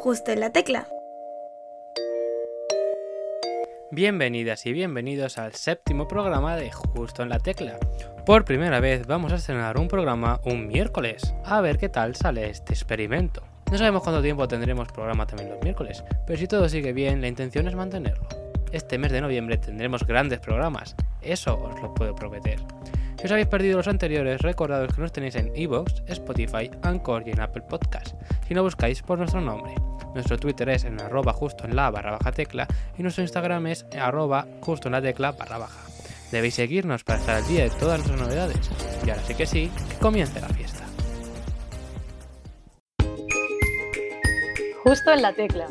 justo en la tecla. Bienvenidas y bienvenidos al séptimo programa de Justo en la Tecla. Por primera vez vamos a estrenar un programa un miércoles, a ver qué tal sale este experimento. No sabemos cuánto tiempo tendremos programa también los miércoles, pero si todo sigue bien, la intención es mantenerlo. Este mes de noviembre tendremos grandes programas, eso os lo puedo prometer. Si os habéis perdido los anteriores, recordad que nos tenéis en Evox, Spotify, Anchor y en Apple Podcast, si no buscáis por nuestro nombre. Nuestro Twitter es en arroba justo en la barra baja tecla y nuestro Instagram es arroba justo en la tecla barra baja. Debéis seguirnos para estar al día de todas nuestras novedades. Y ahora sí que sí, que comience la fiesta. Justo en la tecla.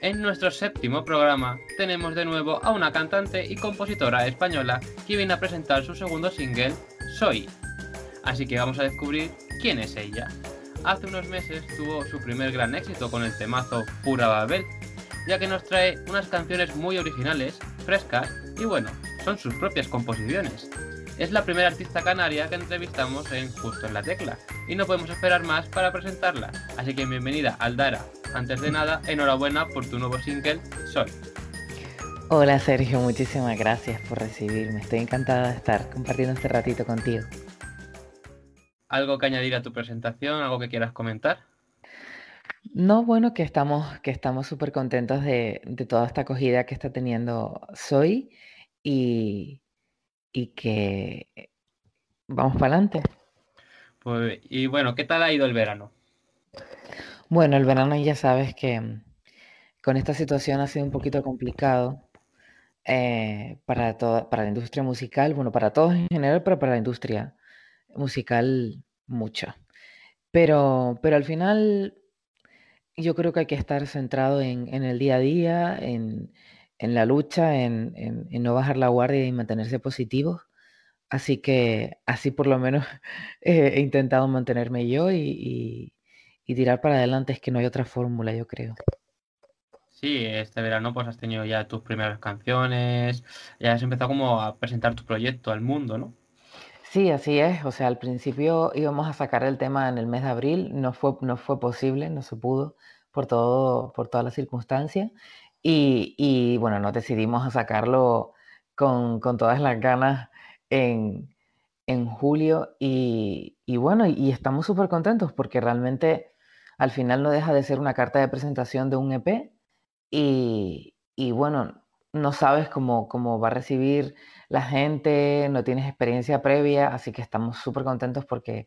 En nuestro séptimo programa tenemos de nuevo a una cantante y compositora española que viene a presentar su segundo single, Soy. Así que vamos a descubrir quién es ella. Hace unos meses tuvo su primer gran éxito con el temazo Pura Babel, ya que nos trae unas canciones muy originales, frescas y bueno, son sus propias composiciones. Es la primera artista canaria que entrevistamos en Justo en la Tecla y no podemos esperar más para presentarla. Así que bienvenida Aldara. Antes de nada, enhorabuena por tu nuevo single, Sol. Hola Sergio, muchísimas gracias por recibirme. Estoy encantada de estar compartiendo este ratito contigo. ¿Algo que añadir a tu presentación? ¿Algo que quieras comentar? No, bueno, que estamos que estamos súper contentos de, de toda esta acogida que está teniendo Soy y, y que vamos para adelante. Pues, y bueno, ¿qué tal ha ido el verano? Bueno, el verano ya sabes que con esta situación ha sido un poquito complicado eh, para toda, para la industria musical, bueno, para todos en general, pero para la industria musical mucho. Pero, pero al final yo creo que hay que estar centrado en, en el día a día, en, en la lucha, en, en, no bajar la guardia y mantenerse positivos. Así que así por lo menos he intentado mantenerme yo y, y, tirar para adelante. Es que no hay otra fórmula, yo creo. Sí, este verano pues has tenido ya tus primeras canciones, ya has empezado como a presentar tu proyecto al mundo, ¿no? Sí, así es. O sea, al principio íbamos a sacar el tema en el mes de abril, no fue, no fue posible, no se pudo por todo, por todas las circunstancias. Y, bueno, nos decidimos a sacarlo con, todas las ganas en, julio y, bueno, y, estamos súper contentos porque realmente al final no deja de ser una carta de presentación de un EP y, bueno, no sabes cómo, cómo va a recibir la gente, no tienes experiencia previa, así que estamos súper contentos porque,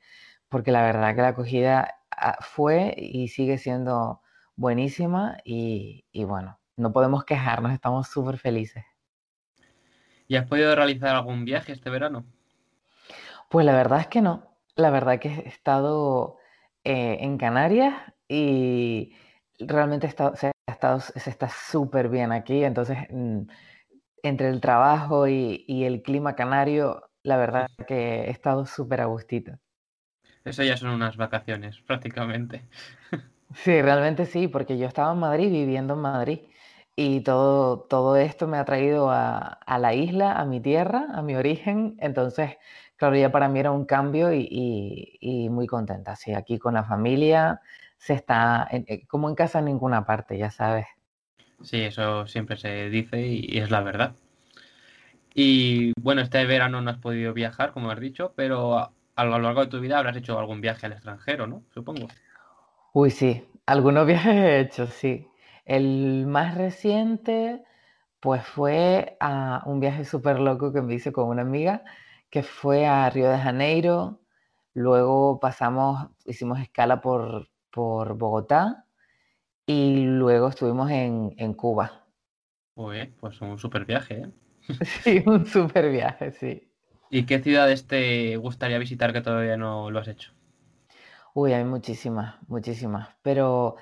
porque la verdad que la acogida ah, fue y sigue siendo buenísima y bueno, no podemos quejarnos, estamos súper felices. ¿Y has podido realizar algún viaje este verano? Pues la verdad es que no. La verdad que he estado eh, en Canarias y realmente se, está súper bien aquí. Entonces, mm, entre el trabajo y, y, el clima canario, la verdad que he estado súper a gustito. Eso ya son unas vacaciones, prácticamente. Sí, realmente sí, porque yo estaba en Madrid, viviendo en Madrid. Y todo, todo esto me ha traído a, la isla, a mi tierra, a mi origen. Entonces, claro, ya para mí era un cambio y, muy contenta. Sí, aquí con la familia se está eh, como en casa en ninguna parte, ya sabes. Sí, eso siempre se dice y, es la verdad. Y bueno, este verano no has podido viajar, como has dicho, pero a, a, lo largo de tu vida habrás hecho algún viaje al extranjero, ¿no? Supongo. Uy, sí, algunos viajes he hecho, sí. El más reciente, pues fue a un viaje súper loco que me hice con una amiga, que fue a Río de Janeiro, luego pasamos, hicimos escala por, por Bogotá y luego estuvimos en, en Cuba. Uy, pues un súper viaje, ¿eh? Sí, un súper viaje, sí. ¿Y qué ciudades te gustaría visitar que todavía no lo has hecho? Uy, hay muchísimas, muchísimas, pero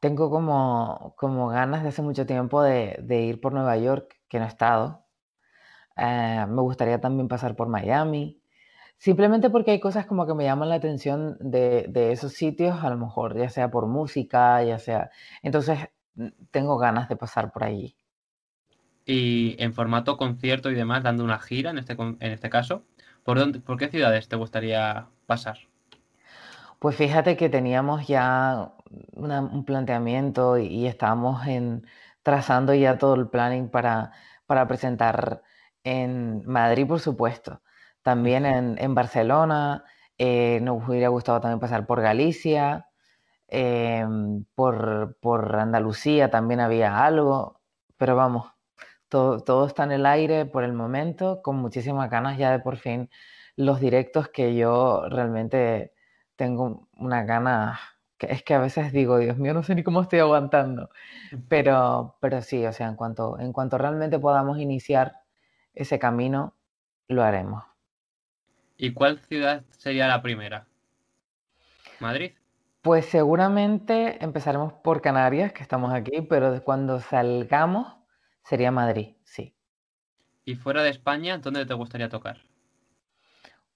tengo como, como ganas de hace mucho tiempo de, ir por Nueva York, que no he estado. Eh, me gustaría también pasar por Miami. Simplemente porque hay cosas como que me llaman la atención de, esos sitios, a lo mejor, ya sea por música, ya sea. Entonces, tengo ganas de pasar por allí. Y en formato concierto y demás, dando una gira en este, en este caso, ¿por, dónde, ¿por qué ciudades te gustaría pasar? Pues fíjate que teníamos ya un planteamiento y, estábamos en, trazando ya todo el planning para, para presentar en Madrid, por supuesto, también en, Barcelona, eh, nos hubiera gustado también pasar por Galicia, em, por, por, Andalucía también había algo, pero vamos, todo, todo está en el aire por el momento, con muchísimas ganas ya de por fin los directos que yo realmente tengo una gana, que es que a veces digo, Dios mío, no sé ni cómo estoy aguantando, pero, pero sí, o sea, en cuanto, en cuanto realmente podamos iniciar ese camino, lo haremos. ¿Y cuál ciudad sería la primera? ¿Madrid? Pues seguramente empezaremos por Canarias, que estamos aquí, pero cuando salgamos sería Madrid, sí. ¿Y fuera de España, dónde te gustaría tocar?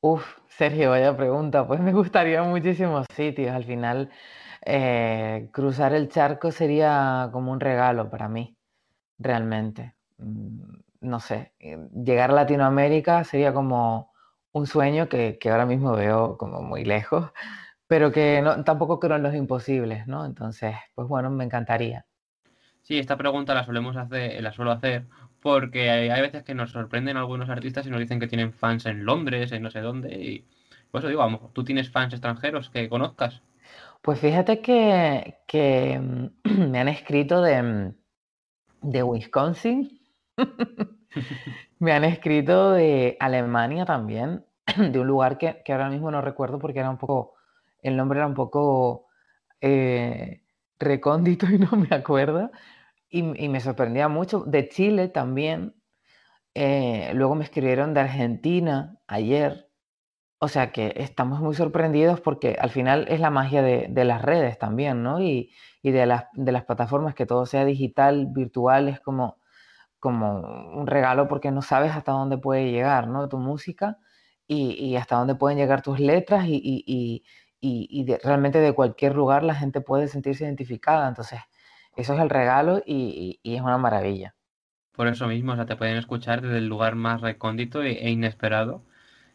Uf, Sergio, vaya pregunta. Pues me gustaría muchísimos sitios. Al final, eh, cruzar el charco sería como un regalo para mí, realmente. Mm, no sé, eh, llegar a Latinoamérica sería como un sueño que, ahora mismo veo como muy lejos, pero que no, tampoco creo en los imposibles, ¿no? Entonces, pues bueno, me encantaría. Sí, esta pregunta la solemos hacer, la suelo hacer porque hay, veces que nos sorprenden algunos artistas y nos dicen que tienen fans en Londres, en no sé dónde, y por eso digo, vamos, ¿tú tienes fans extranjeros que conozcas? Pues fíjate que, me han escrito de, de Wisconsin, me han escrito de Alemania también, de un lugar que, ahora mismo no recuerdo porque era un poco, el nombre era un poco eh, recóndito y no me acuerdo, y, me sorprendía mucho. De Chile también. Eh, luego me escribieron de Argentina ayer. O sea que estamos muy sorprendidos porque al final es la magia de, las redes también, ¿no? Y, de, las, de las plataformas, que todo sea digital, virtual, es como, como un regalo porque no sabes hasta dónde puede llegar, ¿no? Tu música y, hasta dónde pueden llegar tus letras y, realmente de cualquier lugar la gente puede sentirse identificada. Entonces, eso es el regalo y, es una maravilla. Por eso mismo, o sea, te pueden escuchar desde el lugar más recóndito e, e inesperado.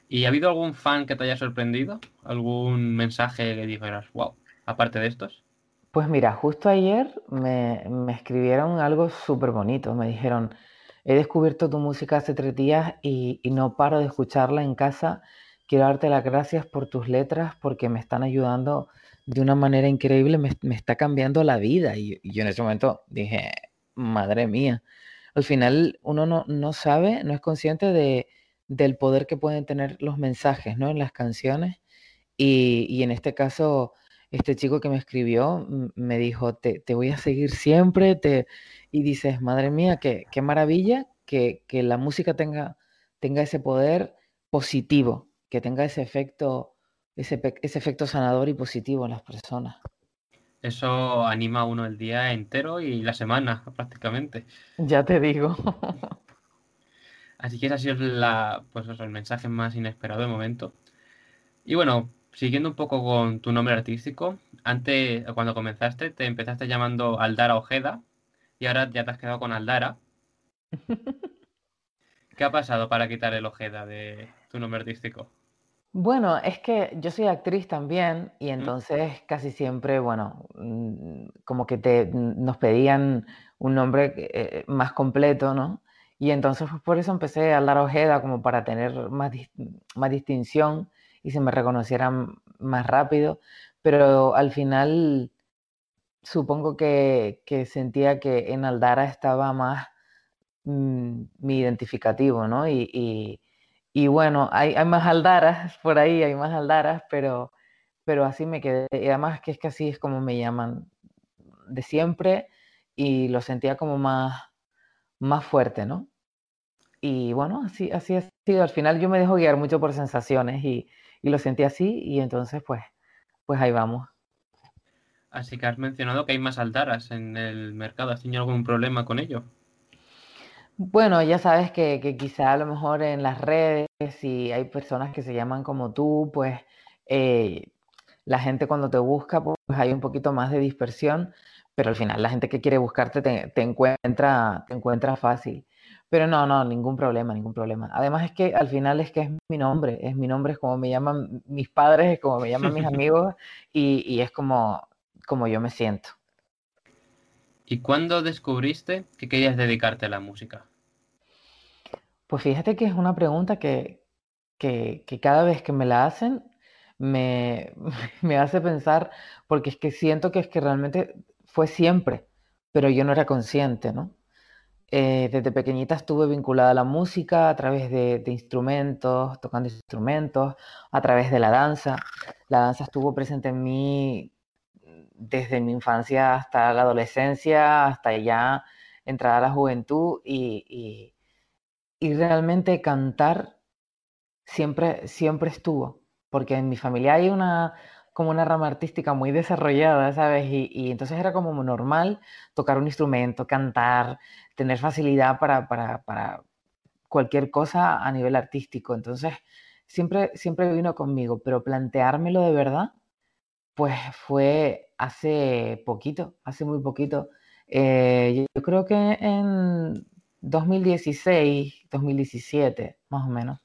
¿Y ha habido algún fan que te haya sorprendido? ¿Algún mensaje que dijeras, wow, aparte de estos? Pues mira, justo ayer me, escribieron algo súper bonito. Me dijeron, he descubierto tu música hace tres días y, no paro de escucharla en casa. Quiero darte las gracias por tus letras porque me están ayudando de una manera increíble, me, está cambiando la vida. Y, yo en ese momento dije, madre mía, al final uno no, sabe, no es consciente de, del poder que pueden tener los mensajes, ¿no? En las canciones. Y, en este caso, este chico que me escribió me dijo, te, voy a seguir siempre, te... y dices, madre mía, qué, qué maravilla que, la música tenga, tenga ese poder positivo, que tenga ese efecto ese, efecto sanador y positivo en las personas. Eso anima a uno el día entero y la semana prácticamente. Ya te digo. Así que ese ha sido la, pues el mensaje más inesperado de momento. Y bueno, siguiendo un poco con tu nombre artístico, antes, cuando comenzaste, te empezaste llamando Aldara Ojeda y ahora ya te has quedado con Aldara. ¿Qué ha pasado para quitar el Ojeda de tu nombre artístico? Bueno, es que yo soy actriz también y entonces casi siempre, bueno, mm, como que te, nos pedían un nombre eh, más completo, ¿no? Y entonces pues, por eso empecé a hablar Ojeda como para tener más, más distinción y se me reconocieran más rápido, pero al final supongo que, sentía que en Aldara estaba más mm, mi identificativo, ¿no? y, y bueno, hay, más aldaras por ahí, hay más aldaras, pero, pero así me quedé. Y además que es que así es como me llaman de siempre y lo sentía como más, más fuerte, ¿no? Y bueno, así, así ha sido. Al final yo me dejo guiar mucho por sensaciones y, lo sentí así y entonces pues, pues ahí vamos. Así que has mencionado que hay más aldaras en el mercado. ¿Has tenido algún problema con ello? Bueno, ya sabes que, quizá a lo mejor en las redes, si hay personas que se llaman como tú, pues eh, la gente cuando te busca, pues hay un poquito más de dispersión, pero al final la gente que quiere buscarte te, encuentra, te encuentra fácil. Pero no, no, ningún problema, ningún problema. Además es que al final es que es mi nombre, es mi nombre, es como me llaman mis padres, es como me llaman mis amigos y, y es como, como yo me siento. ¿Y cuándo descubriste que querías dedicarte a la música? Pues fíjate que es una pregunta que, que, que cada vez que me la hacen me, me hace pensar, porque es que siento que es que realmente fue siempre, pero yo no era consciente, ¿no? Eh, desde pequeñita estuve vinculada a la música a través de, de, instrumentos, tocando instrumentos, a través de la danza. La danza estuvo presente en mí desde mi infancia hasta la adolescencia, hasta ya entrar a la juventud y, y, y realmente cantar siempre, siempre estuvo, porque en mi familia hay una como una rama artística muy desarrollada, ¿sabes? Y, y entonces era como normal tocar un instrumento, cantar, tener facilidad para, para, para, cualquier cosa a nivel artístico. Entonces, siempre, siempre vino conmigo, pero planteármelo de verdad, pues fue hace poquito, hace muy poquito. Eh, yo creo que en 2016, 2017, más o menos,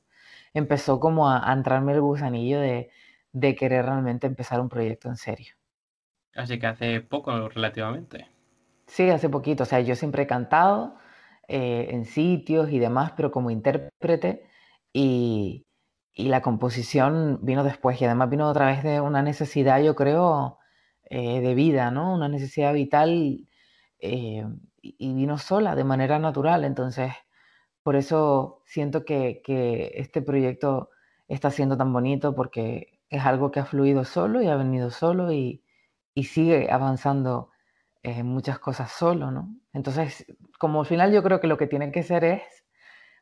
empezó como a, a entrarme el gusanillo de, de querer realmente empezar un proyecto en serio. Así que hace poco relativamente. Sí, hace poquito. O sea, yo siempre he cantado eh, en sitios y demás, pero como intérprete y, y, la composición vino después y además vino otra vez de una necesidad, yo creo, eh, de vida, ¿no? Una necesidad vital eh, y vino sola, de manera natural. Entonces, por eso siento que, que este proyecto está siendo tan bonito porque es algo que ha fluido solo y ha venido solo y, y sigue avanzando en muchas cosas solo, ¿no? Entonces, como al final yo creo que lo que tiene que ser es,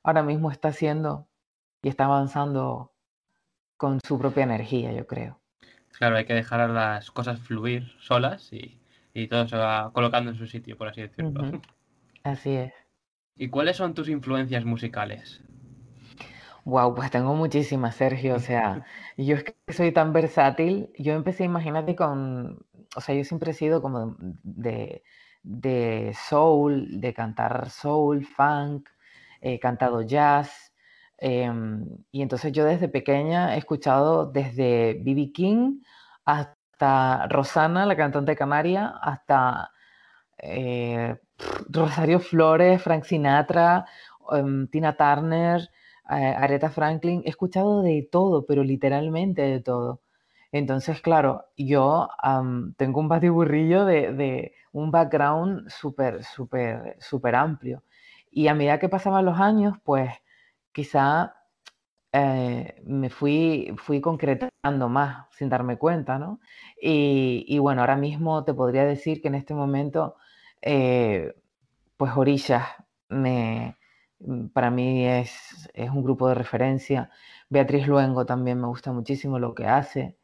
ahora mismo está haciendo y está avanzando con su propia energía, yo creo. Claro, hay que dejar las cosas fluir solas y, y todo se va colocando en su sitio, por así decirlo. Uh -huh. Así es. ¿Y cuáles son tus influencias musicales? Wow, pues tengo muchísimas, Sergio. O sea, yo es que soy tan versátil. Yo empecé, imagínate, con. O sea, yo siempre he sido como de, de soul, de cantar soul, funk, he cantado jazz. Eh, y entonces yo desde pequeña he escuchado desde B.B. King hasta Rosana, la cantante canaria, hasta eh, Rosario Flores, Frank Sinatra, um, Tina Turner eh, Aretha Franklin, he escuchado de todo, pero literalmente de todo. Entonces, claro, yo tengo un batiburrillo de, de un background súper, súper, súper amplio. Y a medida que pasaban los años, pues quizá eh, me fui, fui concretando más sin darme cuenta, ¿no? Y, bueno, ahora mismo te podría decir que en este momento, eh, pues Orillas me, para mí es, es, un grupo de referencia. Beatriz Luengo también me gusta muchísimo lo que hace.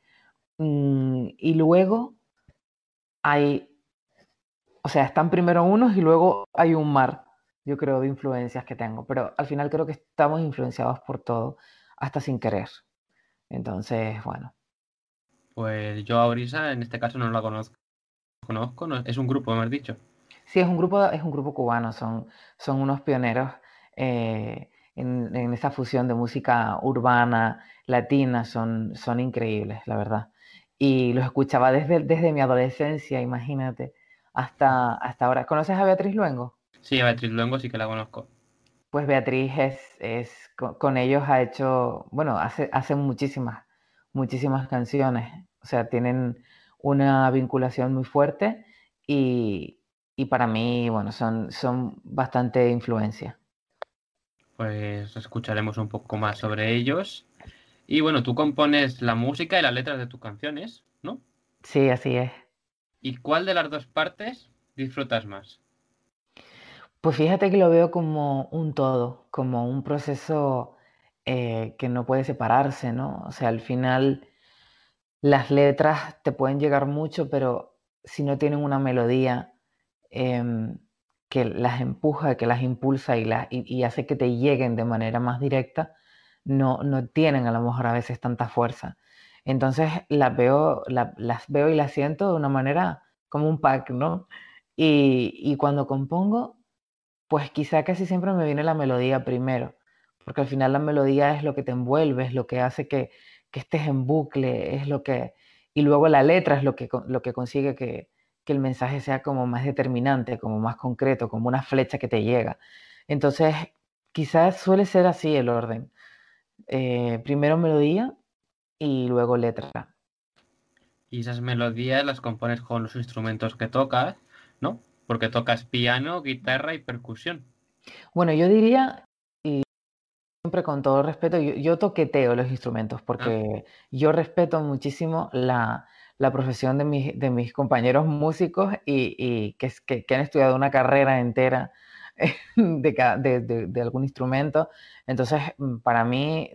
Mm, y luego hay, o sea, están primero unos y luego hay un mar, yo creo, de influencias que tengo. Pero al final creo que estamos influenciados por todo, hasta sin querer. Entonces, bueno. Pues yo a Orisa en este caso no la conozco. Conozco, no, es un grupo, me has dicho. Sí, es un grupo, es un grupo cubano, son, son unos pioneros eh, en, en, esa fusión de música urbana, latina, son, son increíbles, la verdad. Y los escuchaba desde, desde mi adolescencia, imagínate, hasta, hasta ahora. ¿Conoces a Beatriz Luengo? Sí, a Beatriz Luengo sí que la conozco. Pues Beatriz es, es con, con, ellos ha hecho, bueno, hace, hace muchísimas, muchísimas canciones. O sea, tienen una vinculación muy fuerte y, y para mí, bueno, son, son bastante influencia pues escucharemos un poco más sobre ellos. Y bueno, tú compones la música y las letras de tus canciones, ¿no? Sí, así es. ¿Y cuál de las dos partes disfrutas más? Pues fíjate que lo veo como un todo, como un proceso eh, que no puede separarse, ¿no? O sea, al final las letras te pueden llegar mucho, pero si no tienen una melodía, eh, que las empuja, que las impulsa y, la, y, hace que te lleguen de manera más directa, no, no tienen a lo mejor a veces tanta fuerza. Entonces las veo, la, las veo y las siento de una manera como un pack, ¿no? Y, y cuando compongo, pues quizá casi siempre me viene la melodía primero, porque al final la melodía es lo que te envuelve, es lo que hace que, que estés en bucle, es lo que... Y luego la letra es lo que, lo que consigue que, que el mensaje sea como más determinante, como más concreto, como una flecha que te llega. Entonces, quizás suele ser así el orden. Eh, primero melodía y luego letra. Y esas melodías las compones con los instrumentos que tocas, ¿no? Porque tocas piano, guitarra y percusión. Bueno, yo diría, y siempre con todo respeto, yo, toqueteo los instrumentos ah. porque yo respeto muchísimo la, la profesión de, mis, de mis compañeros músicos y, que, que, han estudiado una carrera entera de, de, algún instrumento. Entonces, mm, para mí,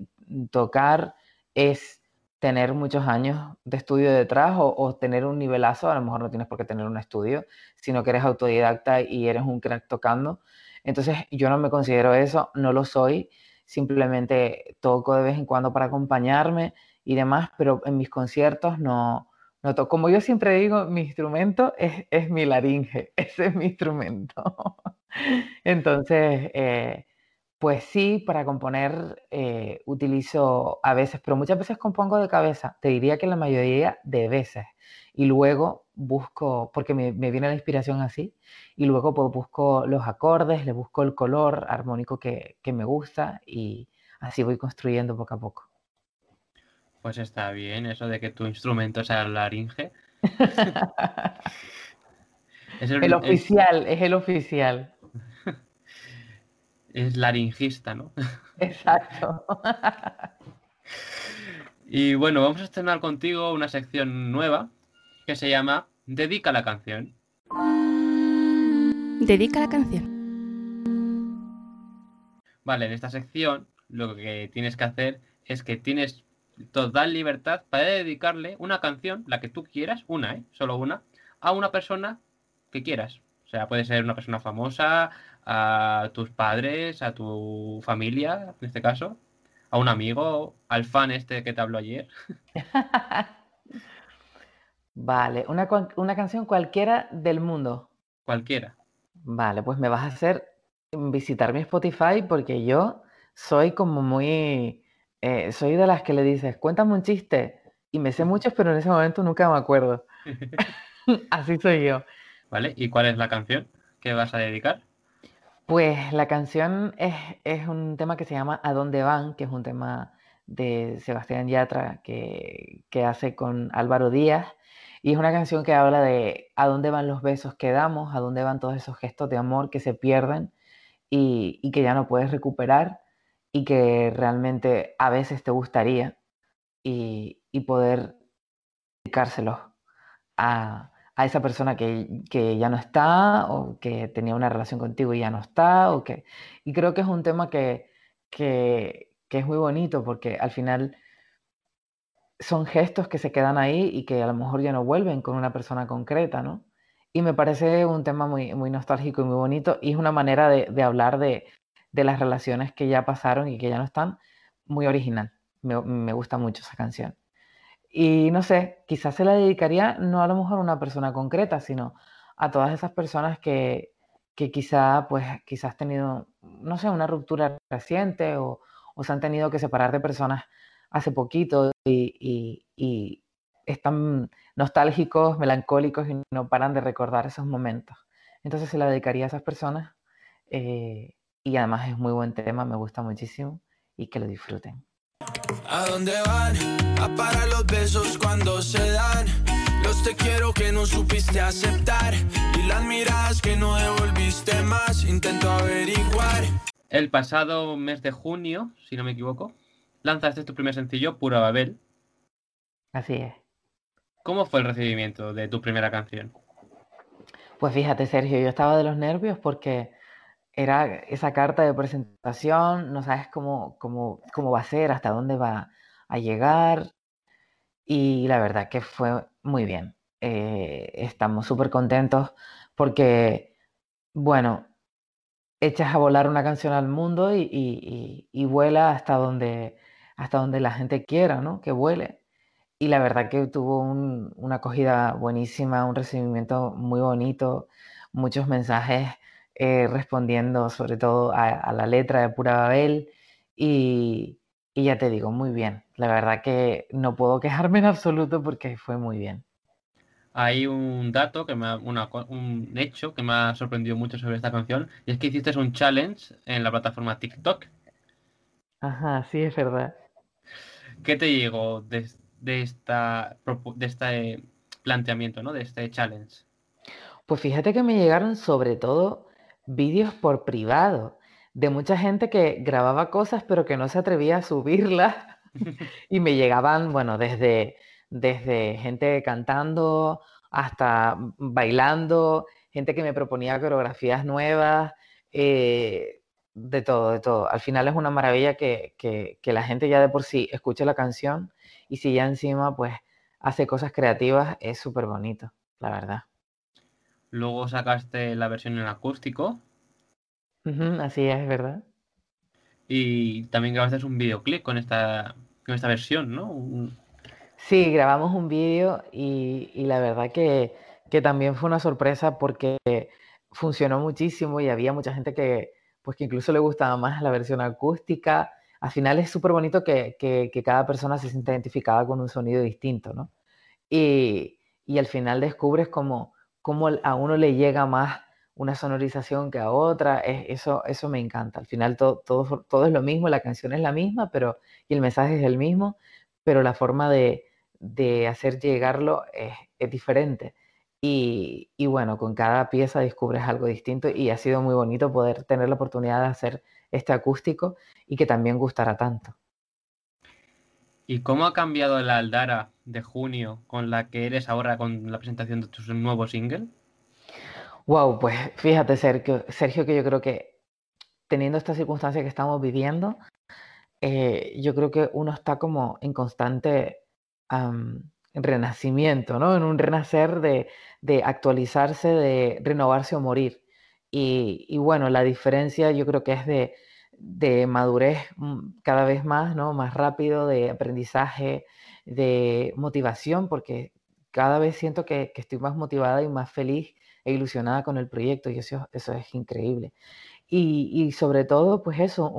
tocar es tener muchos años de estudio detrás o, o, tener un nivelazo, a lo mejor no tienes por qué tener un estudio, sino que eres autodidacta y eres un crack tocando. Entonces yo no me considero eso, no lo soy, simplemente toco de vez en cuando para acompañarme y demás, pero en mis conciertos no, Noto, como yo siempre digo, mi instrumento es, es mi laringe, ese es mi instrumento. Entonces, eh, pues sí, para componer eh, utilizo a veces, pero muchas veces compongo de cabeza, te diría que la mayoría de veces. Y luego busco, porque me, viene la inspiración así, y luego pues busco los acordes, le busco el color armónico que, que me gusta y así voy construyendo poco a poco. Pues está bien eso de que tu instrumento sea el laringe. es el, oficial, es... el oficial. es laringista, ¿no? Exacto. y bueno, vamos a estrenar contigo una sección nueva que se llama Dedica la canción. Dedica la canción. Vale, en esta sección lo que tienes que hacer es que tienes total libertad para dedicarle una canción, la que tú quieras, una, ¿eh? Solo una, a una persona que quieras. O sea, puede ser una persona famosa, a tus padres, a tu familia, en este caso, a un amigo, al fan este que te habló ayer. vale, una, una canción cualquiera del mundo. Cualquiera. Vale, pues me vas a hacer visitar mi Spotify porque yo soy como muy eh, soy de las que le dices, cuéntame un chiste, y me sé muchos, pero en ese momento nunca me acuerdo. Así soy yo. ¿Vale? ¿Y cuál es la canción que vas a dedicar? Pues la canción es, un tema que se llama ¿A dónde van? que es un tema de Sebastián Yatra que, hace con Álvaro Díaz. Y es una canción que habla de a dónde van los besos que damos, a dónde van todos esos gestos de amor que se pierden y, y que ya no puedes recuperar y que realmente a veces te gustaría y, poder dedicárselo a, esa persona que, ya no está o que tenía una relación contigo y ya no está. O que, y creo que es un tema que, que, es muy bonito porque al final son gestos que se quedan ahí y que a lo mejor ya no vuelven con una persona concreta, ¿no? Y me parece un tema muy, muy nostálgico y muy bonito y es una manera de hablar de, de las relaciones que ya pasaron y que ya no están, muy original. Me, gusta mucho esa canción. Y no sé, quizás se la dedicaría no a lo mejor a una persona concreta, sino a todas esas personas que, que quizá, pues, quizás tenido, no sé, una ruptura reciente o, se han tenido que separar de personas hace poquito y, están nostálgicos, melancólicos y no paran de recordar esos momentos. Entonces se la dedicaría a esas personas eh, y además es muy buen tema, me gusta muchísimo y que lo disfruten. ¿A dónde van? A parar los besos cuando se dan. Los te quiero que no supiste aceptar y las miradas que no devolviste más. Intento averiguar. El pasado mes de junio, si no me equivoco, lanzaste tu primer sencillo, Pura Babel. Así es. ¿Cómo fue el recibimiento de tu primera canción? Pues fíjate, Sergio, yo estaba de los nervios porque era esa carta de presentación, no sabes cómo, cómo, cómo va a ser, hasta dónde va a llegar. Y la verdad que fue muy bien. Eh, estamos súper contentos porque, bueno, echas a volar una canción al mundo y, y, vuela hasta donde, hasta donde la gente quiera, ¿no? Que vuele. Y la verdad que tuvo una acogida buenísima, un recibimiento muy bonito, muchos mensajes eh, respondiendo sobre todo a, la letra de Pura Babel y, y ya te digo, muy bien. La verdad que no puedo quejarme en absoluto porque fue muy bien. Hay un dato, que me un hecho que me ha sorprendido mucho sobre esta canción y es que hiciste un challenge en la plataforma TikTok. Ajá, sí, es verdad. ¿Qué te llegó de, esta, de este planteamiento, ¿no? de este challenge? Pues fíjate que me llegaron sobre todo vídeos por privado de mucha gente que grababa cosas pero que no se atrevía a subirlas y me llegaban, bueno, desde, desde gente cantando hasta bailando, gente que me proponía coreografías nuevas, eh, de todo, de todo. Al final es una maravilla que, que la gente ya de por sí escuche la canción y si ya encima pues hace cosas creativas, es súper bonito, la verdad. Luego sacaste la versión en acústico. así es, ¿verdad? Y también grabaste un videoclip con esta, con esta versión, ¿no? Sí, grabamos un vídeo y, la verdad que, también fue una sorpresa porque funcionó muchísimo y había mucha gente que, pues, que incluso le gustaba más la versión acústica. Al final es súper bonito que, cada persona se sienta identificada con un sonido distinto, ¿no? Y, y al final descubres como cómo a uno le llega más una sonorización que a otra, eso, eso me encanta. Al final todo, todo, todo, es lo mismo, la canción es la misma, pero, y el mensaje es el mismo, pero la forma de, de hacer llegarlo es, es diferente. Y, y, bueno, con cada pieza descubres algo distinto y ha sido muy bonito poder tener la oportunidad de hacer este acústico y que también gustará tanto. ¿Y cómo ha cambiado la Aldara de junio con la que eres ahora con la presentación de tu nuevo single? Wow, pues fíjate, Sergio, que yo creo que teniendo esta circunstancia que estamos viviendo, eh, yo creo que uno está como en constante renacimiento, ¿no? En un renacer de, actualizarse, de renovarse o morir. y, bueno, la diferencia yo creo que es de, de madurez mm, cada vez más, ¿no? Más rápido, de aprendizaje, de motivación, porque cada vez siento que, estoy más motivada y más feliz e ilusionada con el proyecto y eso, eso es increíble. Y, sobre todo, pues eso,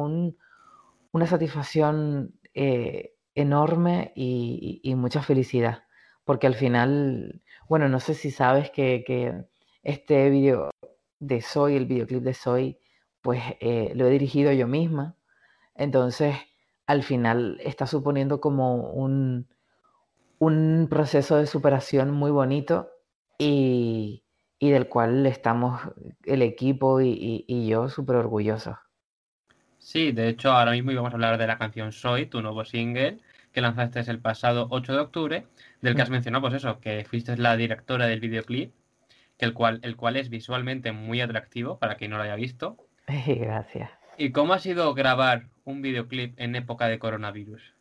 una satisfacción eh, enorme y, mucha felicidad, porque al final, bueno, no sé si sabes que, que este video de Soy, el videoclip de Soy, pues eh, lo he dirigido yo misma. Entonces, al final está suponiendo como un, un proceso de superación muy bonito y, del cual estamos el equipo y, yo súper orgullosos. Sí, de hecho ahora mismo íbamos a hablar de la canción Soy, tu nuevo single, que lanzaste el pasado 8 de octubre, del que has mencionado, pues eso, que fuiste la directora del videoclip, que el cual, el cual es visualmente muy atractivo para quien no lo haya visto. Gracias. ¿Y cómo ha sido grabar un videoclip en época de coronavirus?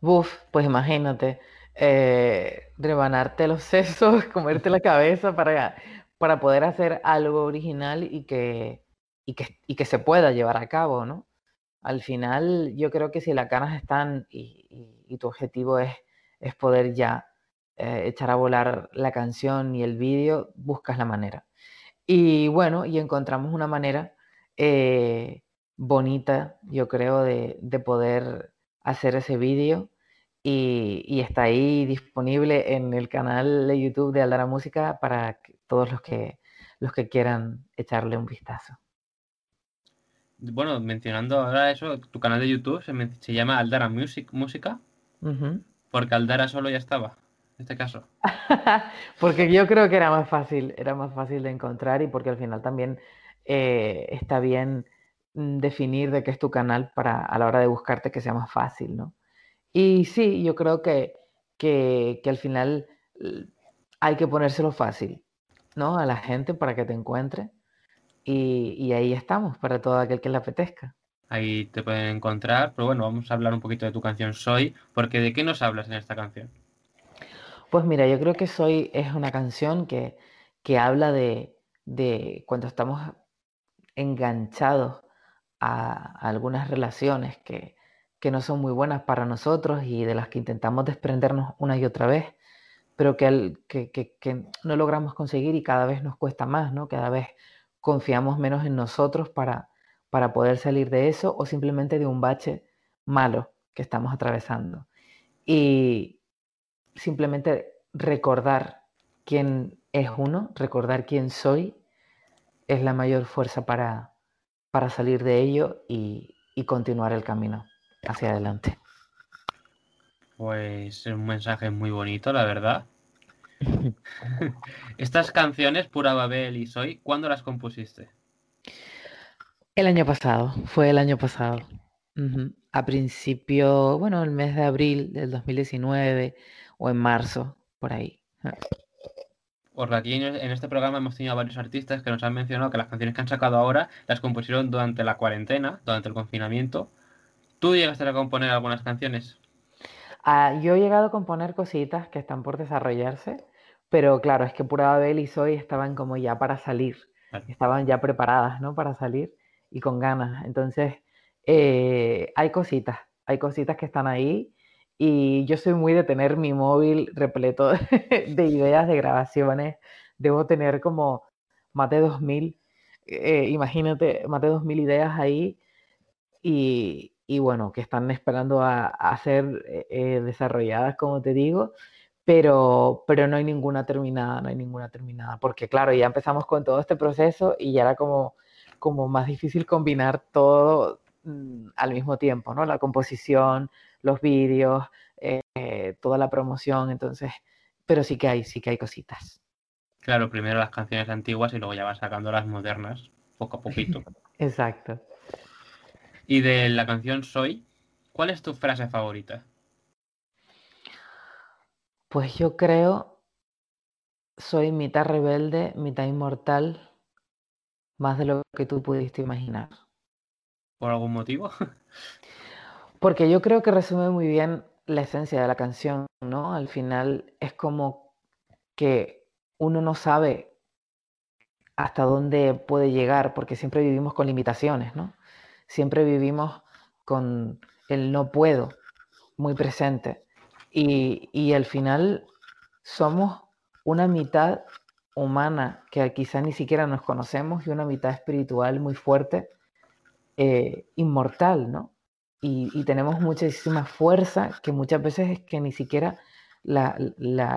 Buf, pues imagínate, eh, rebanarte los sesos, comerte la cabeza para, para poder hacer algo original y que, y que, y que se pueda llevar a cabo, ¿no? Al final, yo creo que si las ganas están y, y, tu objetivo es, es poder ya eh, echar a volar la canción y el vídeo, buscas la manera. Y bueno, y encontramos una manera eh, bonita, yo creo, de, poder hacer ese vídeo. Y, está ahí disponible en el canal de YouTube de Aldara Música para todos los que, los que quieran echarle un vistazo. Bueno, mencionando ahora eso, tu canal de YouTube se, llama Aldara Music, Música, porque Aldara solo ya estaba, en este caso. porque yo creo que era más fácil, era más fácil de encontrar y porque al final también eh, está bien mm, definir de qué es tu canal para a la hora de buscarte que sea más fácil, ¿no? Y sí, yo creo que, que, al final hay que ponérselo fácil, ¿no? A la gente para que te encuentre. Y, y, ahí estamos, para todo aquel que le apetezca. Ahí te pueden encontrar, pero bueno, vamos a hablar un poquito de tu canción Soy, porque ¿de qué nos hablas en esta canción? Pues mira, yo creo que Soy es una canción que, que habla de, de cuando estamos enganchados a, algunas relaciones que, no son muy buenas para nosotros y de las que intentamos desprendernos una y otra vez, pero que, que, no logramos conseguir y cada vez nos cuesta más, ¿no? Cada vez confiamos menos en nosotros para, para poder salir de eso o simplemente de un bache malo que estamos atravesando. Y simplemente recordar quién es uno, recordar quién soy, es la mayor fuerza para, para salir de ello y, y continuar el camino hacia adelante. Pues es un mensaje muy bonito, la verdad. Estas canciones, Pura Babel y Soy, ¿cuándo las compusiste? El año pasado, fue el año pasado. A principio, bueno, el mes de abril del 2019 o en marzo, por ahí. Porque aquí en este programa hemos tenido varios artistas que nos han mencionado que las canciones que han sacado ahora las compusieron durante la cuarentena, durante el confinamiento. ¿Tú llegaste a componer algunas canciones? Ah, yo he llegado a componer cositas que están por desarrollarse, pero claro, es que Pura Babel y Soy estaban como ya para salir, estaban ya preparadas, ¿no? Para salir y con ganas. Entonces, eh, hay cositas, hay cositas que están ahí y yo soy muy de tener mi móvil repleto de, ideas, de grabaciones. Debo tener como más de 2000, eh, imagínate, más de 2000 ideas ahí y, y bueno, que están esperando a, a ser eh, eh, desarrolladas, como te digo, pero, pero no hay ninguna terminada, no hay ninguna terminada, porque claro, ya empezamos con todo este proceso y ya era como, como más difícil combinar todo mm, al mismo tiempo, ¿no? La composición, los vídeos, eh, toda la promoción, entonces, pero sí que hay, sí que hay cositas. Claro, primero las canciones antiguas y luego ya vas sacando las modernas, poco a poquito. Exacto. Y de la canción Soy, ¿cuál es tu frase favorita? Pues yo creo, soy mitad rebelde, mitad inmortal, más de lo que tú pudiste imaginar. ¿Por algún motivo? Porque yo creo que resume muy bien la esencia de la canción, ¿no? Al final es como que uno no sabe hasta dónde puede llegar, porque siempre vivimos con limitaciones, ¿no? Siempre vivimos con el no puedo muy presente. Y, y al final somos una mitad humana que quizá ni siquiera nos conocemos y una mitad espiritual muy fuerte, eh, inmortal, ¿no? Y, tenemos muchísima fuerza que muchas veces es que ni siquiera la,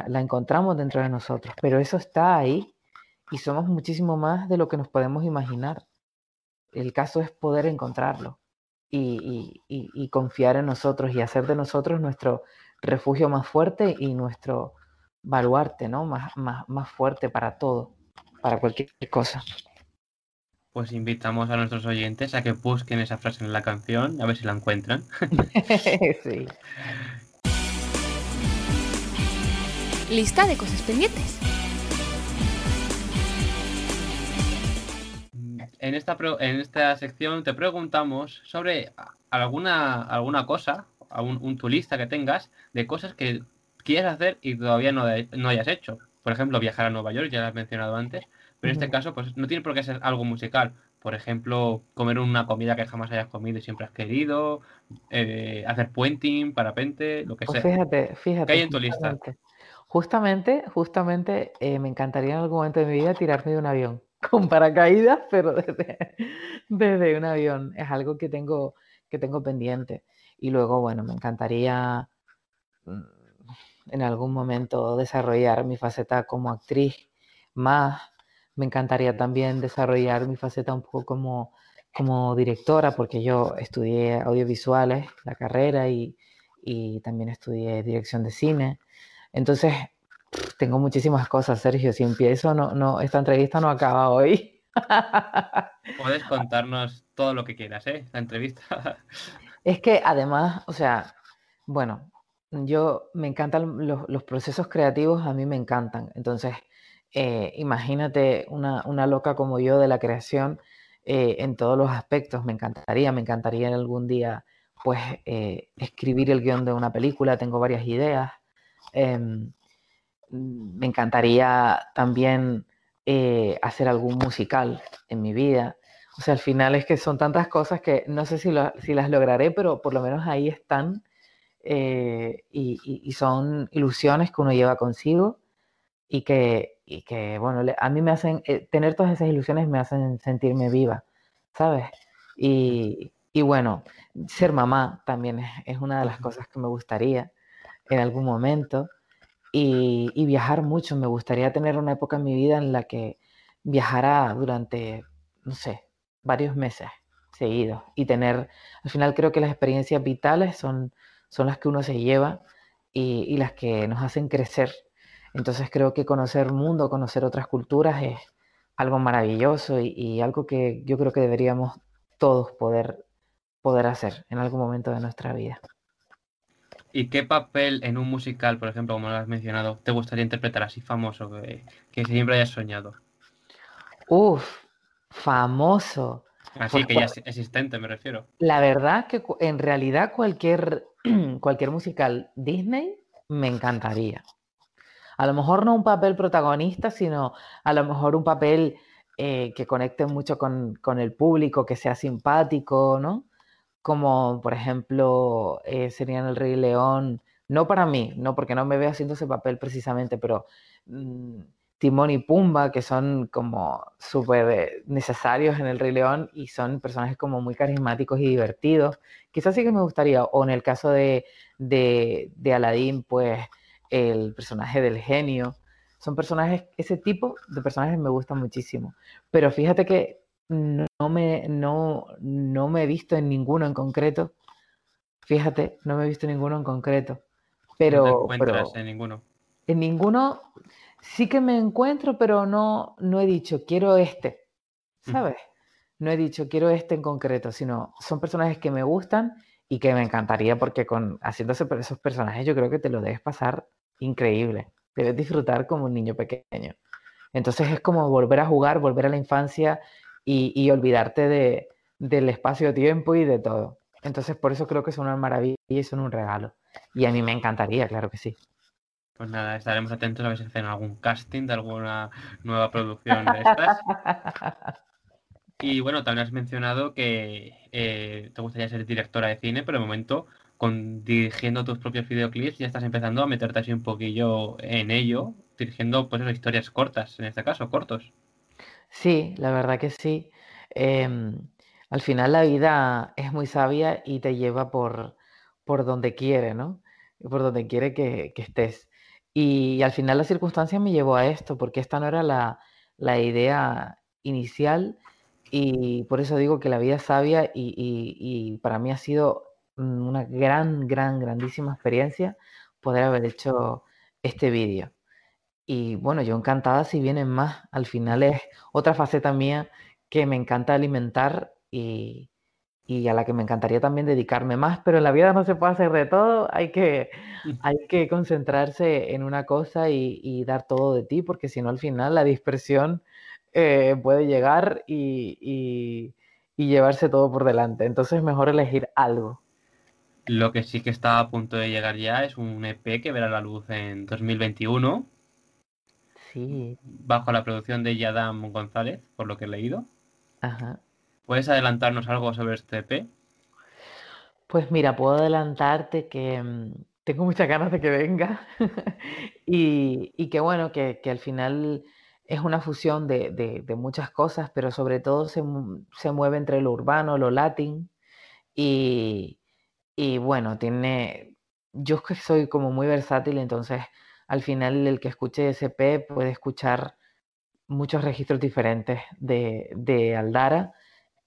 encontramos dentro de nosotros, pero eso está ahí y somos muchísimo más de lo que nos podemos imaginar. El caso es poder encontrarlo y, y, confiar en nosotros y hacer de nosotros nuestro refugio más fuerte y nuestro baluarte, ¿no? Más, más, más fuerte para todo, para cualquier cosa pues invitamos a nuestros oyentes a que busquen esa frase en la canción, a ver si la encuentran. sí. Lista de cosas pendientes. En esta, en esta sección te preguntamos sobre alguna, alguna cosa, un, un, tu lista que tengas de cosas que quieres hacer y todavía no, no hayas hecho. Por ejemplo, viajar a Nueva York, ya lo has mencionado antes, pero en este caso, pues no tiene por qué ser algo musical. Por ejemplo, comer una comida que jamás hayas comido y siempre has querido, eh, hacer puenting, parapente, lo que pues sea. Fíjate, fíjate. ¿Qué hay en tu lista? Justamente, justamente eh, me encantaría en algún momento de mi vida tirarme de un avión con paracaídas, pero desde, desde un avión. Es algo que tengo, que tengo pendiente. Y luego, bueno, me encantaría mm, en algún momento desarrollar mi faceta como actriz más me encantaría también desarrollar mi faceta un poco como, como directora, porque yo estudié audiovisuales, la carrera, y, y también estudié dirección de cine. Entonces, tengo muchísimas cosas, Sergio. Si empiezo, no, no, esta entrevista no acaba hoy. Puedes contarnos todo lo que quieras, ¿eh? Esta entrevista. Es que además, o sea, bueno, yo me encantan los, los procesos creativos, a mí me encantan. Entonces, eh, imagínate una, una, loca como yo de la creación eh, en todos los aspectos. Me encantaría, me encantaría algún día pues eh, escribir el guion de una película, tengo varias ideas. Em, me encantaría también hacer algún musical en mi vida. O sea, al final es que son tantas cosas que no sé si, si las lograré, pero por lo menos ahí están. y, y, son ilusiones que uno lleva consigo y que, y que, bueno, a mí me hacen, eh, tener todas esas ilusiones me hacen sentirme viva, ¿sabes? Y, y bueno, ser mamá también es, una de las cosas que me gustaría en algún momento. Y, y, viajar mucho, me gustaría tener una época en mi vida en la que viajara durante, no sé, varios meses seguidos y tener, al final creo que las experiencias vitales son, son las que uno se lleva y, y las que nos hacen crecer. Entonces creo que conocer el mundo, conocer otras culturas es algo maravilloso y, y algo que yo creo que deberíamos todos poder poder hacer en algún momento de nuestra vida. ¿Y qué papel en un musical, por ejemplo, como lo has mencionado, te gustaría interpretar así famoso que, siempre hayas soñado? Uf, famoso. Así pues que ya existente, me refiero. La verdad que en realidad cualquier, cualquier musical Disney me encantaría. A lo mejor no un papel protagonista, sino a lo mejor un papel eh, que conecte mucho con, con, el público, que sea simpático, ¿no? como por ejemplo eh, serían El Rey León, no para mí, no porque no me veo haciendo ese papel precisamente, pero mm, Timón y Pumba, que son como súper necesarios en El Rey León y son personajes como muy carismáticos y divertidos. Quizás sí que me gustaría, o en el caso de, de, de Aladdin, pues el personaje del genio. Son personajes, ese tipo de personajes me gustan muchísimo. Pero fíjate que no me, no, no me he visto en ninguno en concreto. Fíjate, no me he visto en ninguno en concreto. Pero, no te en ninguno. En ninguno sí que me encuentro, pero no, no he dicho quiero este. ¿Sabes? No he dicho quiero este en concreto, sino son personajes que me gustan y que me encantaría porque con haciéndose esos personajes yo creo que te lo debes pasar increíble. Debes disfrutar como un niño pequeño. Entonces es como volver a jugar, volver a la infancia y, olvidarte de, del espacio-tiempo y de todo. Entonces, por eso creo que son una maravilla y son un regalo. Y a mí me encantaría, claro que sí. Pues nada, estaremos atentos a ver si hacen algún casting de alguna nueva producción de estas. Y bueno, también has mencionado que eh, te gustaría ser directora de cine, pero de momento, dirigiendo tus propios videoclips, ya estás empezando a meterte así un poquillo en ello, dirigiendo pues historias cortas, en este caso, cortos. Sí, la verdad que sí. Em, al final la vida es muy sabia y te lleva por, por donde quiere, ¿no? Por donde quiere que, estés. Y, al final la circunstancia me llevó a esto, porque esta no era la, la idea inicial y por eso digo que la vida es sabia y, y para mí ha sido una gran, gran, grandísima experiencia poder haber hecho este vídeo. Y bueno, yo encantada si vienen más. Al final es otra faceta mía que me encanta alimentar y, y a la que me encantaría también dedicarme más, pero en la vida no se puede hacer de todo, hay que, hay que concentrarse en una cosa y, dar todo de ti, porque si no al final la dispersión eh, puede llegar y, y, y llevarse todo por delante. Entonces es mejor elegir algo. Lo que sí que está a punto de llegar ya es un EP que verá la luz en 2021 Bajo la producción de Yadam González, por lo que he leído. Ajá. ¿Puedes adelantarnos algo sobre este EP? Pues mira, puedo adelantarte que mm, tengo muchas ganas de que venga y, que bueno, que, al final es una fusión de, muchas cosas, pero sobre todo se, mueve entre lo urbano, lo latín y, y bueno, tiene, yo que soy como muy versátil, entonces al final el que escuche SP puede escuchar muchos registros diferentes de, Aldara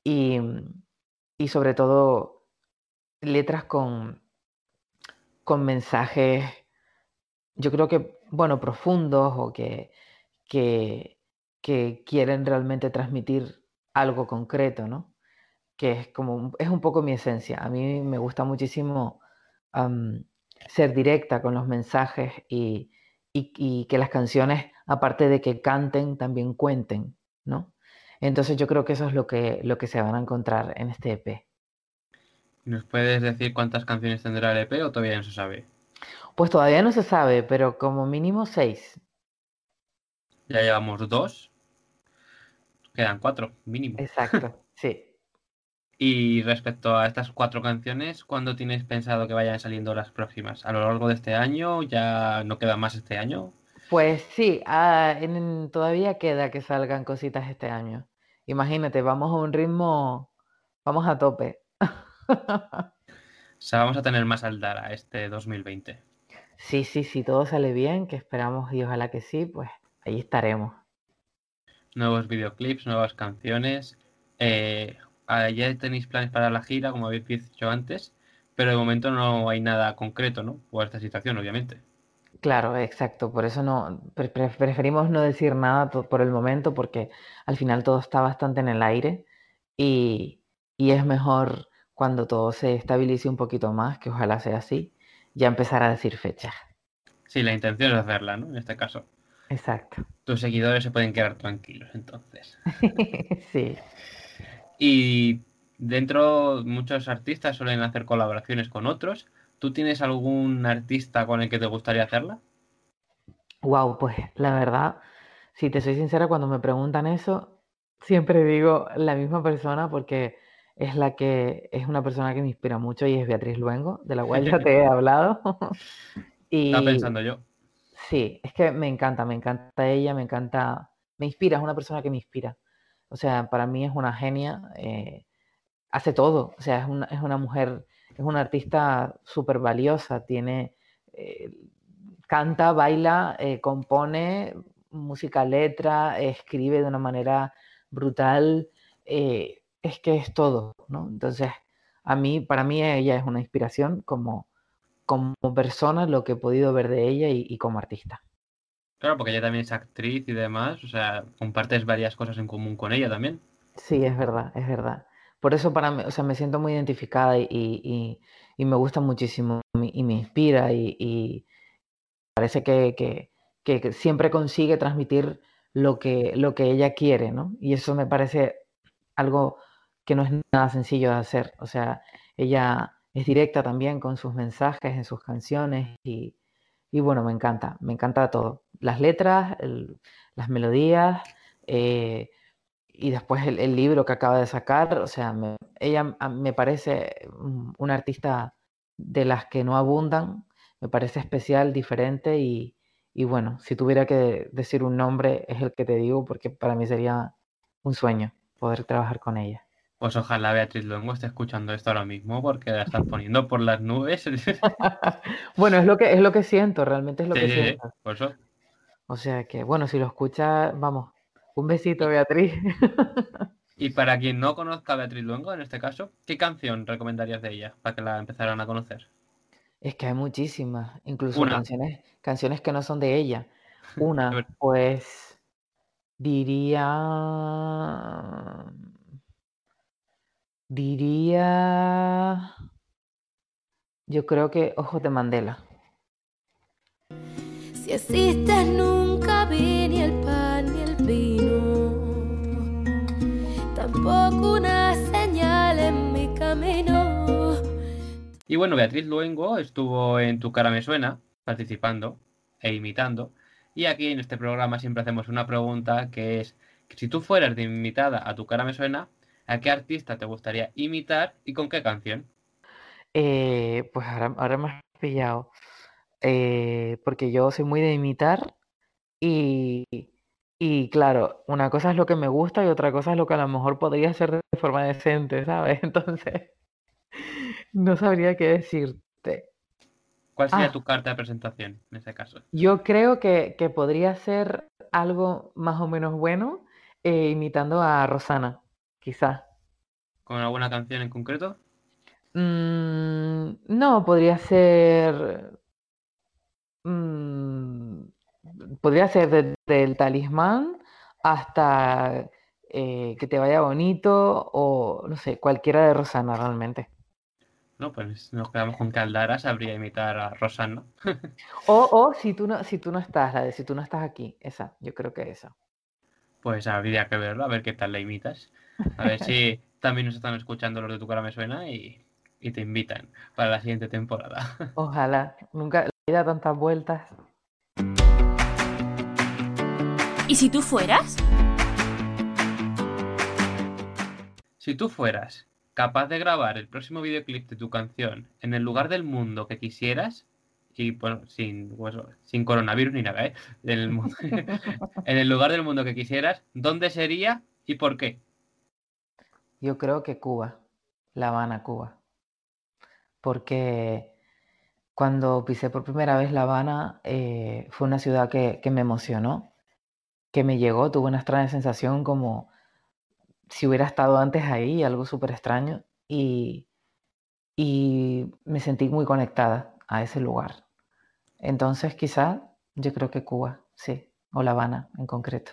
y, sobre todo letras con, con mensajes, yo creo que, bueno, profundos o que, que, quieren realmente transmitir algo concreto, ¿no? Que es como, es un poco mi esencia. A mí me gusta muchísimo ser directa con los mensajes y, que las canciones, aparte de que canten, también cuenten, ¿no? Entonces yo creo que eso es lo que, lo que se van a encontrar en este EP. ¿Nos puedes decir cuántas canciones tendrá el EP o todavía no se sabe? Pues todavía no se sabe, pero como mínimo seis. Ya llevamos dos. Quedan cuatro, mínimo. Exacto, sí. Y respecto a estas cuatro canciones, ¿cuándo tienes pensado que vayan saliendo las próximas? ¿A lo largo de este año? ¿Ya no queda más este año? Pues sí, ah, en- todavía queda que salgan cositas este año. Imagínate, vamos a un ritmo, vamos a tope. O sea, vamos a tener más Aldara este 2020. Sí, sí, sí, todo sale bien, que esperamos y ojalá que sí, pues ahí estaremos. Nuevos videoclips, nuevas canciones. Eh, ya tenéis planes para la gira, como habéis dicho antes, pero de momento no hay nada concreto, ¿no? Por esta situación, obviamente. Claro, exacto, por eso no, pre- pre- preferimos no decir nada por el momento porque al final todo está bastante en el aire y, y es mejor cuando todo se estabilice un poquito más, que ojalá sea así, ya empezar a decir fechas. Sí, la intención es hacerla, ¿no? En este caso. Exacto. Tus seguidores se pueden quedar tranquilos, entonces. Sí. Y dentro, muchos artistas suelen hacer colaboraciones con otros. ¿Tú tienes algún artista con el que te gustaría hacerla? Wow, pues la verdad, si te soy sincera, cuando me preguntan eso, siempre digo la misma persona porque es la que es una persona que me inspira mucho y es Beatriz Luengo, de la cual ya te he hablado. Estaba Y pensando yo. Sí, es que me encanta, me encanta ella, me encanta, me inspira, es una persona que me inspira. O sea, para mí es una genia, eh, hace todo, o sea, es una, es una mujer, es una artista súper valiosa, tiene, eh, canta, baila, eh, compone música, letra, escribe de una manera brutal, es que es todo, ¿no? Entonces, a mí, para mí ella es una inspiración como, como persona, lo que he podido ver de ella y, y como artista. Claro, porque ella también es actriz y demás. O sea, compartes varias cosas en común con ella también. Sí, es verdad, es verdad. Por eso para mí, o sea, me siento muy identificada y, y- y me gusta muchísimo y me inspira y, parece que- que- que siempre consigue transmitir lo que, lo que ella quiere, ¿no? Y eso me parece algo que no es nada sencillo de hacer. O sea, ella es directa también con sus mensajes en sus canciones y, y bueno, me encanta, me encanta todo. Las letras, el- las melodías, eh, y después el, libro que acaba de sacar, o sea, me- ella me parece un- una artista de las que no abundan, me parece especial, diferente y, y bueno, si tuviera que decir un nombre es el que te digo porque para mí sería un sueño poder trabajar con ella. Pues ojalá Beatriz Luengo esté escuchando esto ahora mismo porque la estás poniendo por las nubes. Sí, Bueno, es lo que, es lo que siento, realmente es lo que sí, sí, siento. por eso. O sea que, bueno, si lo escucha, vamos, un besito, Beatriz. Y para quien no conozca a Beatriz Luengo, en este caso, ¿qué canción recomendarías de ella para que la empezaran a conocer? Es que hay muchísimas, incluso Una. canciones, canciones que no son de ella. Una, pues diría, diría, yo creo que Ojos de Mandela. Si existes nunca vi ni el pan ni el vino, tampoco una señal en mi camino. Y bueno, Beatriz Luengo estuvo en Tu cara me suena, participando e imitando. Y aquí en este programa siempre hacemos una pregunta que es, si tú fueras de invitada a Tu cara me suena, ¿a qué artista te gustaría imitar y con qué canción? Eh, pues ahora, ahora me has pillado, eh, porque yo soy muy de imitar y, y claro, una cosa es lo que me gusta y otra cosa es lo que a lo mejor podría hacer de forma decente, ¿sabes? Entonces, no sabría qué decirte. ¿Cuál sería Ah. tu carta de presentación en ese caso? Yo creo que, que podría ser algo más o menos bueno eh, imitando a Rosana, quizás. ¿Con alguna canción en concreto? Mm, no, podría ser. mm, podría ser desde el talismán hasta eh, que te vaya bonito o no sé, cualquiera de Rosana realmente. No, pues nos quedamos con que Aldara sabría imitar a Rosana. O, o si tú no, si tú no estás, la de si tú no estás aquí, esa, yo creo que esa. Pues habría que verlo, a ver qué tal la imitas. A ver si también nos están escuchando los de Tu cara me suena y, y te invitan para la siguiente temporada. Ojalá, nunca le da tantas vueltas. ¿Y si tú fueras? Si tú fueras capaz de grabar el próximo videoclip de tu canción en el lugar del mundo que quisieras y bueno, sin, pues, sin coronavirus ni nada, ¿eh? En el, mundo- en el lugar del mundo que quisieras, ¿dónde sería y por qué? Yo creo que Cuba, La Habana, Cuba. Porque cuando pisé por primera vez La Habana, eh, fue una ciudad que, que me emocionó, que me llegó, tuve una extraña sensación como si hubiera estado antes ahí, algo súper extraño, y, y me sentí muy conectada a ese lugar. Entonces, quizá yo creo que Cuba, sí, o La Habana en concreto.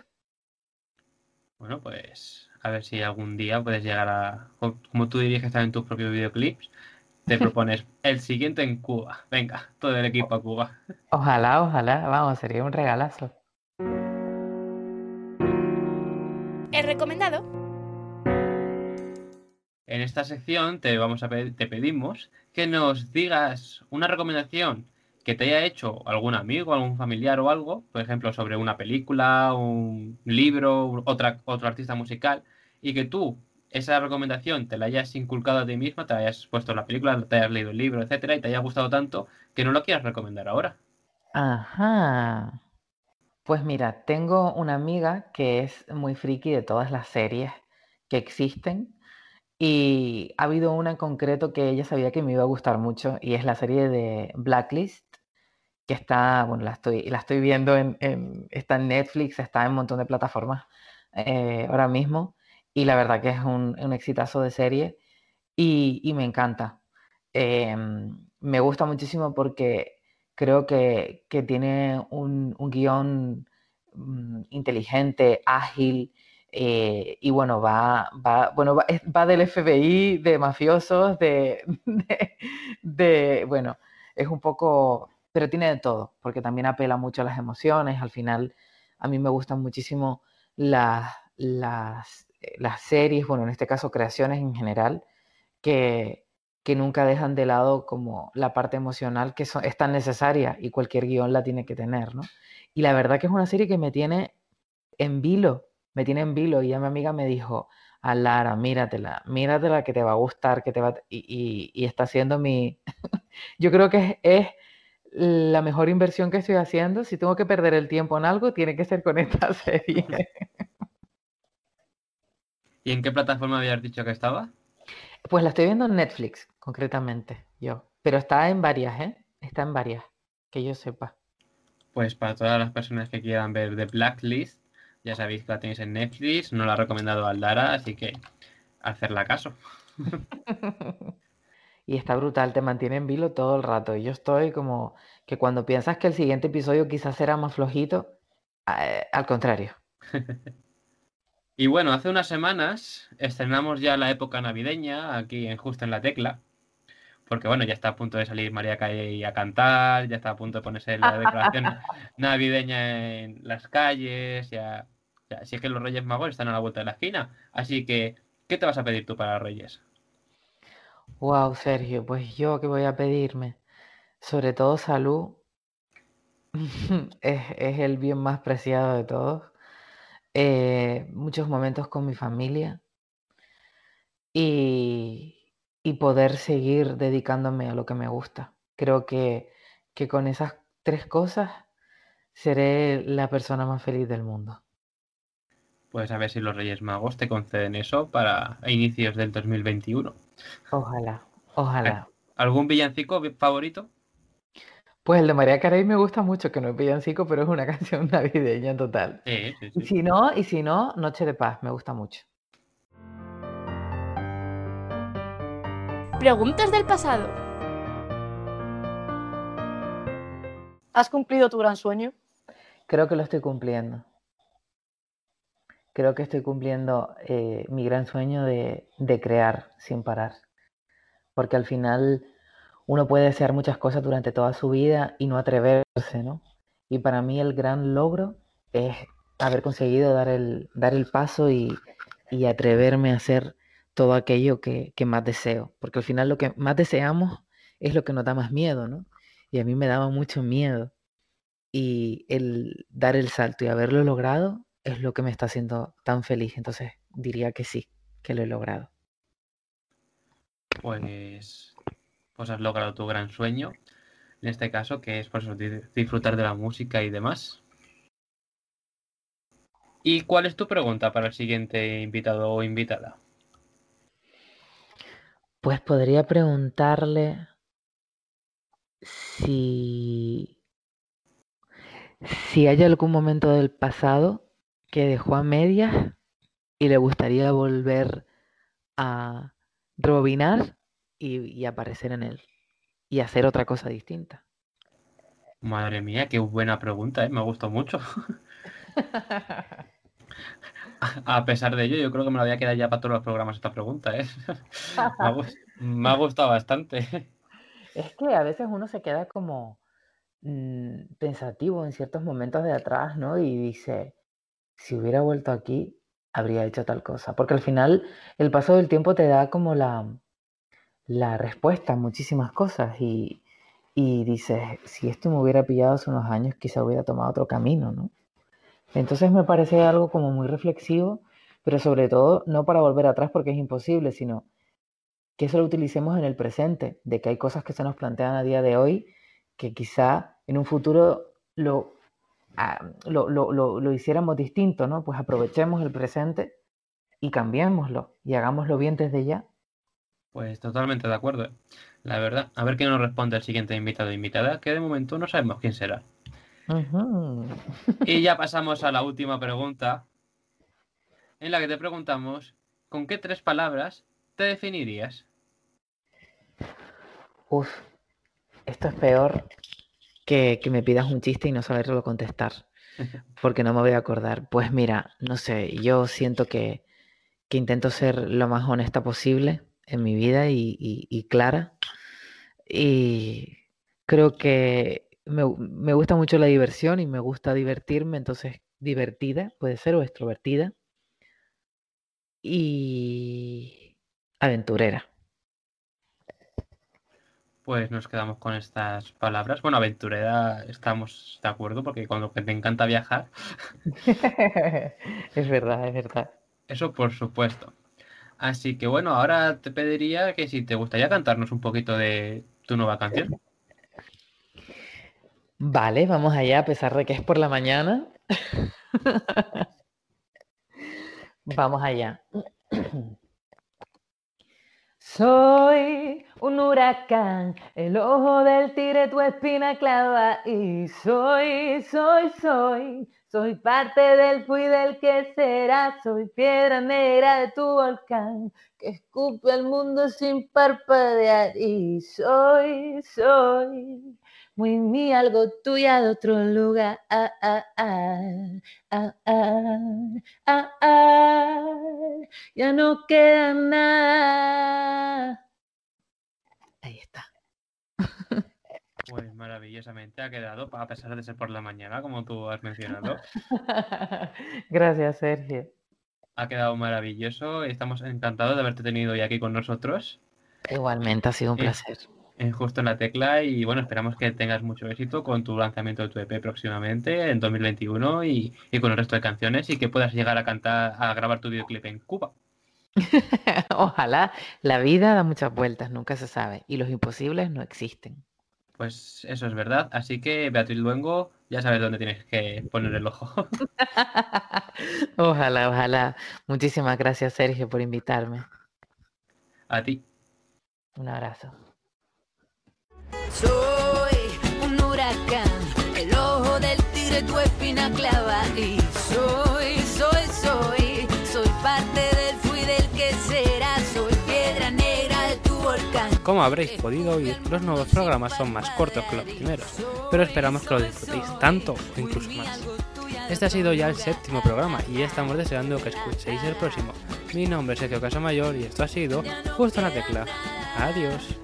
Bueno, pues a ver si algún día puedes llegar a, co- como tú diriges también tus propios videoclips, te propones el siguiente en Cuba. Venga, todo el equipo a Cuba. Ojalá, ojalá, vamos, sería un regalazo. El recomendado. En esta sección te vamos a pe- te pedimos que nos digas una recomendación que te haya hecho algún amigo, algún familiar o algo, por ejemplo, sobre una película, un libro, otra, otro artista musical, y que tú esa recomendación te la hayas inculcado a ti misma, te la hayas puesto la película, te hayas leído el libro, etcétera, y te haya gustado tanto que no lo quieras recomendar ahora. Ajá. Pues mira, tengo una amiga que es muy friki de todas las series que existen y ha habido una en concreto que ella sabía que me iba a gustar mucho y es la serie de Blacklist, que está, bueno, la estoy, la estoy viendo en, en- está en Netflix, está en un montón de plataformas eh, ahora mismo y la verdad que es un, un exitazo de serie y, me encanta. Em, me gusta muchísimo porque creo que, que tiene un, un guion mm, inteligente, ágil, eh, y bueno, va, va, bueno, va, va del FBI, de mafiosos, de, de, de- bueno, es un poco, pero tiene de todo, porque también apela mucho a las emociones. Al final, a mí me gustan muchísimo las, las, las series, bueno, en este caso creaciones en general, que, que nunca dejan de lado como la parte emocional que so- es tan necesaria y cualquier guion la tiene que tener, ¿no? Y la verdad que es una serie que me tiene en vilo, me tiene en vilo y ya mi amiga me dijo, a Lara, míratela, míratela que te va a gustar, que te va a-". y, y- y está siendo mi, yo creo que es, es la mejor inversión que estoy haciendo. Si tengo que perder el tiempo en algo, tiene que ser con esta serie. ¿Y en qué plataforma habías dicho que estaba? Pues la estoy viendo en Netflix, concretamente, yo. Pero está en varias, ¿eh? Está en varias, que yo sepa. Pues para todas las personas que quieran ver The Blacklist, ya sabéis que la tenéis en Netflix, no la ha recomendado Aldara, así que hacerla caso. Y está brutal, te mantiene en vilo todo el rato. Y yo estoy como que cuando piensas que el siguiente episodio quizás será más flojito, eh, al contrario. Y bueno, hace unas semanas estrenamos ya la época navideña aquí en Justo en la Tecla, porque bueno, ya está a punto de salir María Carey a cantar, ya está a punto de ponerse la decoración navideña en las calles, ya, ya, así es que los Reyes Magos están a la vuelta de la esquina. Así que, ¿qué te vas a pedir tú para Reyes? Wow, Sergio, pues yo que voy a pedirme, sobre todo salud, es, es el bien más preciado de todos. Eh, muchos momentos con mi familia y, y poder seguir dedicándome a lo que me gusta. Creo que, que con esas tres cosas seré la persona más feliz del mundo. Pues a ver si los Reyes Magos te conceden eso para inicios del 2021. Ojalá, ojalá. ¿Algún villancico favorito? Pues el de María Carey me gusta mucho, que no es villancico, pero es una canción navideña total. Sí, sí, Y sí. si no, y si no, Noche de Paz, me gusta mucho. Preguntas del pasado. ¿Has cumplido tu gran sueño? Creo que lo estoy cumpliendo. Creo que estoy cumpliendo eh, mi gran sueño de, de crear sin parar. Porque al final uno puede desear muchas cosas durante toda su vida y no atreverse, ¿no? Y para mí el gran logro es haber conseguido dar el, dar el paso y, y atreverme a hacer todo aquello que, que más deseo. Porque al final lo que más deseamos es lo que nos da más miedo, ¿no? Y a mí me daba mucho miedo. Y el dar el salto y haberlo logrado es lo que me está haciendo tan feliz. Entonces diría que sí, que lo he logrado. Pues, pues has logrado tu gran sueño. en este caso, que es por di- disfrutar de la música y demás. ¿Y cuál es tu pregunta para el siguiente invitado o invitada? Pues podría preguntarle si, si hay algún momento del pasado que dejó a medias y le gustaría volver a rebobinar y, y aparecer en él y hacer otra cosa distinta. Madre mía, qué buena pregunta, ¿eh? Me gustó mucho. A pesar de ello, yo creo que me la voy a quedar ya para todos los programas esta pregunta, ¿eh? Me ha, gus- me ha gustado bastante. Es que a veces uno se queda como mm, pensativo en ciertos momentos de atrás, ¿no? Y dice, si hubiera vuelto aquí, habría hecho tal cosa. Porque al final el paso del tiempo te da como la, la respuesta a muchísimas cosas y, y dices, si esto me hubiera pillado hace unos años, quizá hubiera tomado otro camino, ¿no? Entonces me parece algo como muy reflexivo, pero sobre todo no para volver atrás porque es imposible, sino que eso lo utilicemos en el presente, de que hay cosas que se nos plantean a día de hoy que quizá en un futuro lo, ah, lo, lo- lo- lo hiciéramos distinto, ¿no? Pues aprovechemos el presente y cambiémoslo y hagámoslo bien desde ya. Pues totalmente de acuerdo, ¿eh? La verdad. A ver qué nos responde el siguiente invitado o invitada, que de momento no sabemos quién será. Y ya pasamos a la última pregunta, en la que te preguntamos, ¿con qué tres palabras te definirías? Uf, esto es peor que, que me pidas un chiste y no saberlo contestar, porque no me voy a acordar. Pues mira, no sé, yo siento que, que intento ser lo más honesta posible en mi vida y, y- y clara. Y creo que me, me gusta mucho la diversión y me gusta divertirme, entonces divertida puede ser o extrovertida y aventurera. Pues nos quedamos con estas palabras. Bueno, aventurera estamos de acuerdo, porque cuando te encanta viajar, Es verdad, es verdad. eso por supuesto. Así que bueno, ahora te pediría que si te gustaría cantarnos un poquito de tu nueva canción. Vale, vamos allá, a pesar de que es por la mañana. Vamos allá. Soy un huracán, el ojo del tigre tu espina clava y soy, soy, soy, soy parte del fui del que será, soy piedra negra de tu volcán que escupe al mundo sin parpadear y soy, soy muy mí, algo tuya de otro lugar. Ah, ah, ah, ah, ah, ah, ah. Ya no queda nada. Ahí está. Pues maravillosamente ha quedado, a pesar de ser por la mañana, como tú has mencionado. Gracias, Sergio. Ha quedado maravilloso. Estamos encantados de haberte tenido hoy aquí con nosotros, Igualmente, ha sido un Eh, placer. Justo en la Tecla. Y bueno, esperamos que tengas mucho éxito con tu lanzamiento de tu EP próximamente, en 2021, y, y con el resto de canciones, y que puedas llegar a cantar, a grabar tu videoclip en Cuba. Ojalá. La vida da muchas vueltas, nunca se sabe. Y los imposibles no existen. Pues eso es verdad. Así que, Beatriz Luengo, ya sabes dónde tienes que poner el ojo. Ojalá, ojalá. Muchísimas gracias, Sergio, por invitarme. a ti. Un abrazo. Soy un huracán, el ojo del tigre tu espina clava y soy, soy, soy, soy parte Como habréis podido oír, los nuevos programas son más cortos que los primeros, pero esperamos que lo disfrutéis tanto o incluso más. Este ha sido ya el séptimo programa y estamos deseando que escuchéis el próximo. Mi nombre es Sergio Casamayor y esto ha sido Justo en la Tecla. Adiós.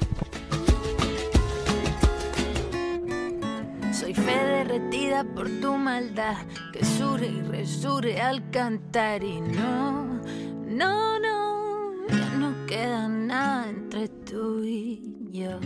Soy fe derretida por tu maldad, que surge y resurge al cantar y no, no, no, no queda nada entre tú y yo.